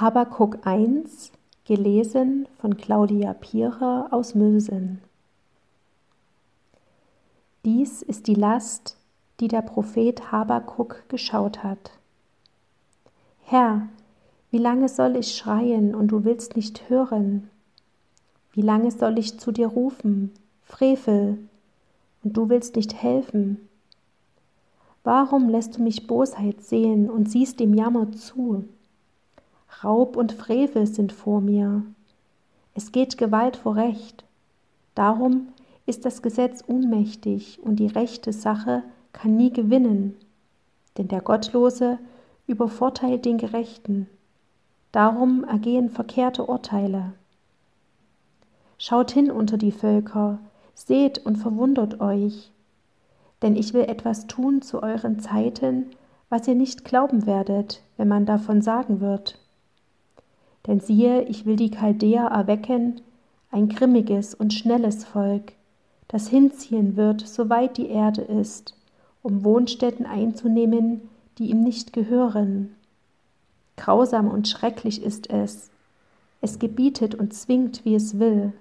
Habakuk 1, gelesen von Claudia Pierer aus Mülsen. Dies ist die Last, die der Prophet Habakuk geschaut hat. Herr, wie lange soll ich schreien und du willst nicht hören? Wie lange soll ich zu dir rufen, Frevel, und du willst nicht helfen? Warum lässt du mich Bosheit sehen und siehst dem Jammer zu? Raub und Frevel sind vor mir. Es geht Gewalt vor Recht. Darum ist das Gesetz unmächtig und die rechte Sache kann nie gewinnen. Denn der Gottlose übervorteilt den Gerechten. Darum ergehen verkehrte Urteile. Schaut hin unter die Völker, seht und verwundert euch. Denn ich will etwas tun zu euren Zeiten, was ihr nicht glauben werdet, wenn man davon sagen wird. Denn siehe, ich will die Chaldäer erwecken, ein grimmiges und schnelles Volk, das hinziehen wird, soweit die Erde ist, um Wohnstätten einzunehmen, die ihm nicht gehören. Grausam und schrecklich ist es. Es gebietet und zwingt, wie es will.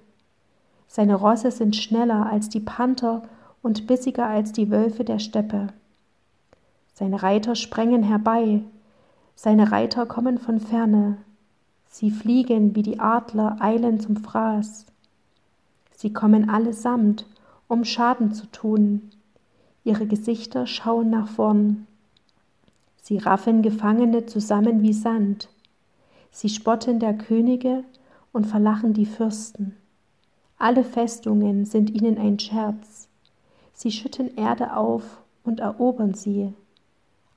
Seine Rosse sind schneller als die Panther und bissiger als die Wölfe der Steppe. Seine Reiter sprengen herbei, seine Reiter kommen von ferne, Sie fliegen wie die Adler, eilen zum Fraß. Sie kommen allesamt, um Schaden zu tun. Ihre Gesichter schauen nach vorn. Sie raffen Gefangene zusammen wie Sand. Sie spotten der Könige und verlachen die Fürsten. Alle Festungen sind ihnen ein Scherz. Sie schütten Erde auf und erobern sie.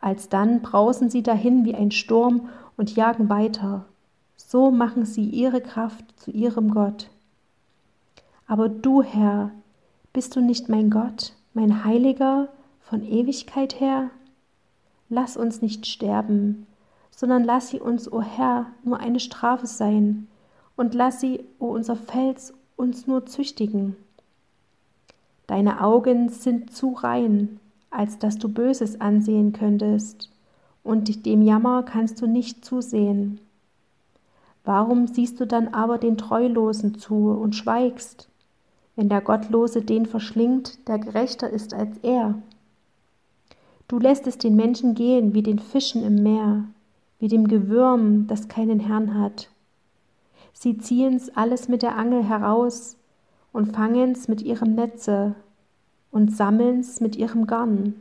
Alsdann brausen sie dahin wie ein Sturm und jagen weiter. So machen sie ihre Kraft zu ihrem Gott. Aber du, Herr, bist du nicht mein Gott, mein Heiliger von Ewigkeit her? Lass uns nicht sterben, sondern lass sie uns, o Herr, nur eine Strafe sein, und lass sie, o unser Fels, uns nur züchtigen. Deine Augen sind zu rein, als dass du Böses ansehen könntest, und dem Jammer kannst du nicht zusehen. Warum siehst du dann aber den Treulosen zu und schweigst, wenn der Gottlose den verschlingt, der gerechter ist als er? Du lässt es den Menschen gehen wie den Fischen im Meer, wie dem Gewürm, das keinen Herrn hat. Sie ziehen's alles mit der Angel heraus und fangen's mit ihrem Netze und sammeln's mit ihrem Garn.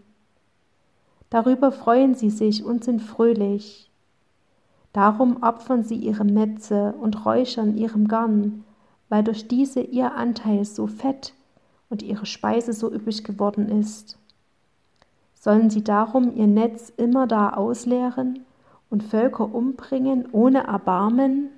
Darüber freuen sie sich und sind fröhlich, Darum opfern sie ihrem Netze und räuchern ihrem Garn, weil durch diese ihr Anteil so fett und ihre Speise so üppig geworden ist. Sollen sie darum ihr Netz immer da ausleeren und Völker umbringen ohne Erbarmen?